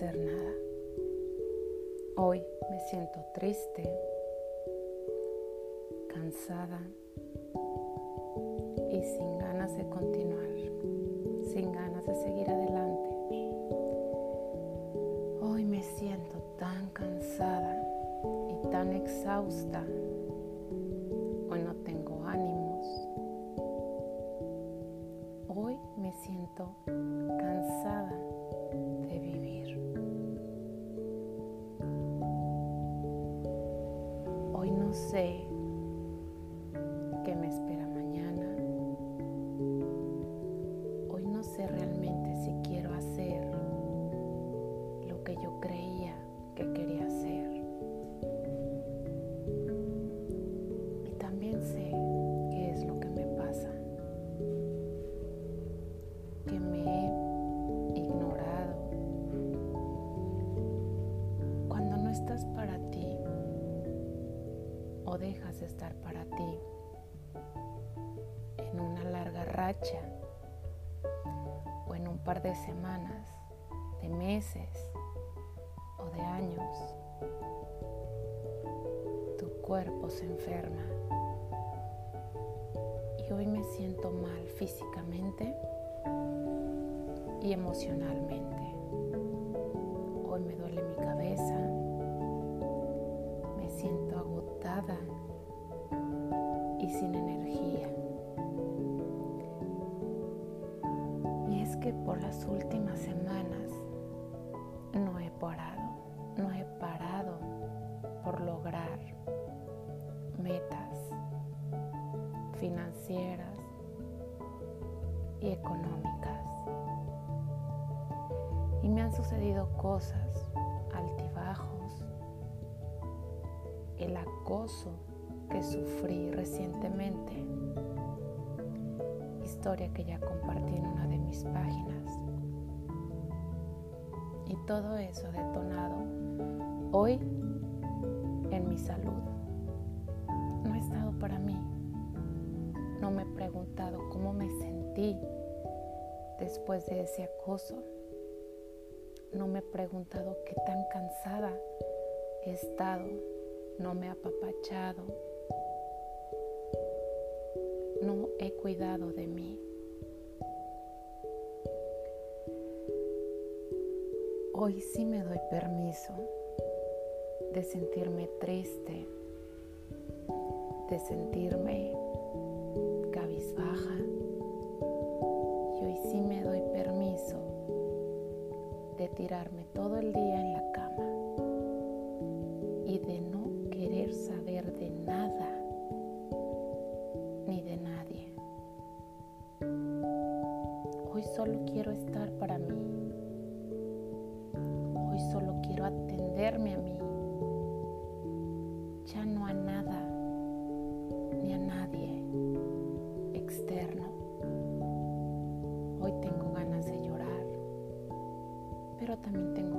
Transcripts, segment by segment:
hacer nada. Hoy me siento triste, cansada y sin ganas de continuar, sin ganas de seguir adelante. Hoy me siento tan cansada y tan exhausta. Hoy no tengo ánimos. Hoy me siento qué me espera mañana. Hoy no sé realmente si quiero hacer lo que yo creía que quería hacer. Y también sé qué es lo que me pasa. Que me he ignorado. Cuando no estás para ti o dejas de estar para ti racha o en un par de semanas, de meses o de años, tu cuerpo se enferma. Y hoy me siento mal físicamente y emocionalmente. Hoy me duele mi cabeza, me siento agotada y sin energía. Que por las últimas semanas no he parado, no he parado por lograr metas financieras y económicas. Y me han sucedido cosas, altibajos, el acoso que sufrí recientemente, historia que ya compartí en una de mis páginas. Y todo eso detonado hoy en mi salud. No he estado para mí. No me he preguntado cómo me sentí después de ese acoso. No me he preguntado qué tan cansada he estado. No me he apapachado. No he cuidado de mí. Hoy sí me doy permiso de sentirme triste, de sentirme cabizbaja. Y hoy sí me doy permiso de tirarme todo el día en la solo quiero estar para mí. Hoy solo quiero atenderme a mí. Ya no a nada ni a nadie externo. Hoy tengo ganas de llorar, pero también tengo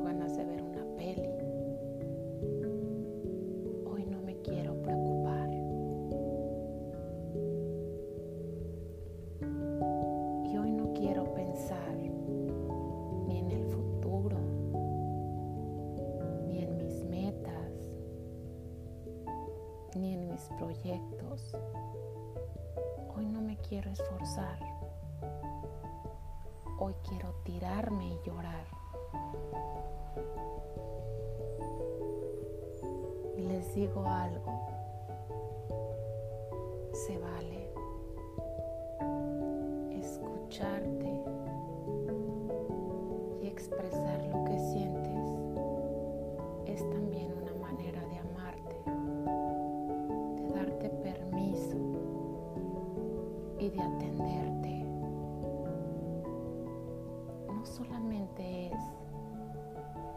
Hoy no me quiero esforzar. Hoy quiero tirarme y llorar. Y les digo algo. Se vale escucharte atenderte. No solamente es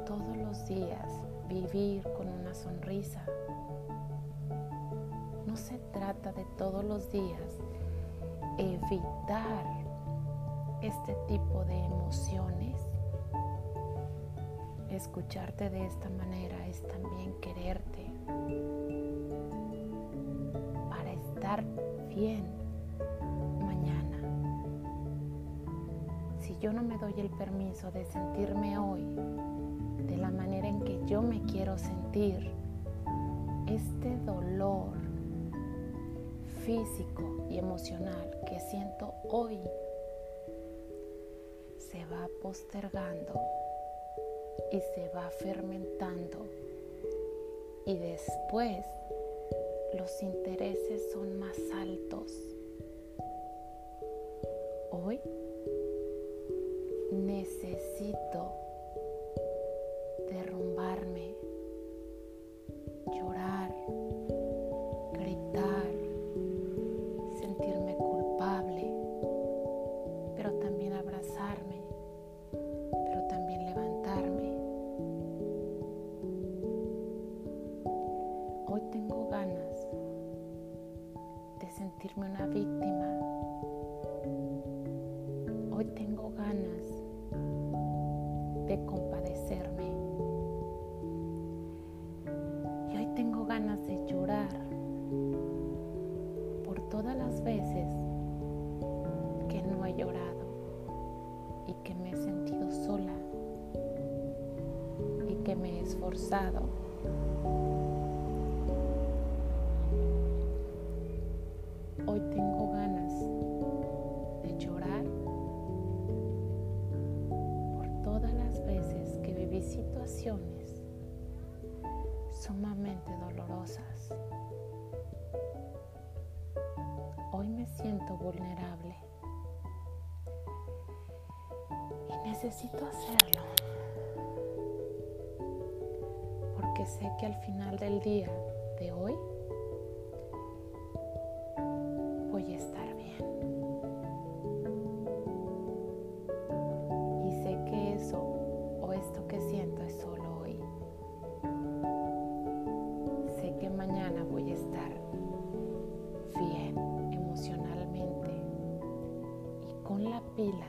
todos los días vivir con una sonrisa. No se trata de todos los días evitar este tipo de emociones. Escucharte de esta manera es también quererte para estar bien Yo no me doy el permiso de sentirme hoy yo me quiero sentir, este dolor físico y emocional que siento hoy se va postergando y se va fermentando y después los intereses son más altos. Hoy necesito ganas de llorar por todas las veces que no he llorado y que me he sentido sola y que me he esforzado. Vulnerable. Y necesito hacerlo. Porque sé que al final del día de hoy pila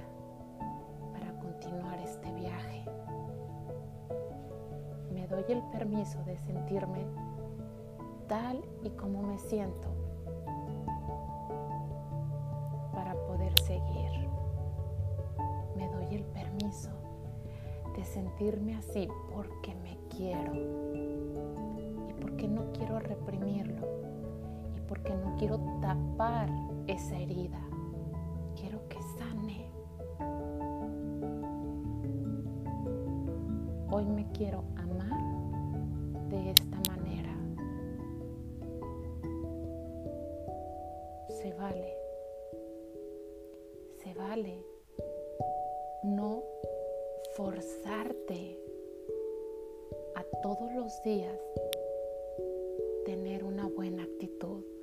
para continuar este viaje. Me doy el permiso de sentirme tal y como me siento para poder seguir. Me doy el permiso de sentirme así porque me quiero y porque no quiero reprimirlo y porque no quiero tapar esa herida. Hoy me quiero amar de esta manera. Se vale. Se vale no forzarte a todos los días tener una buena actitud.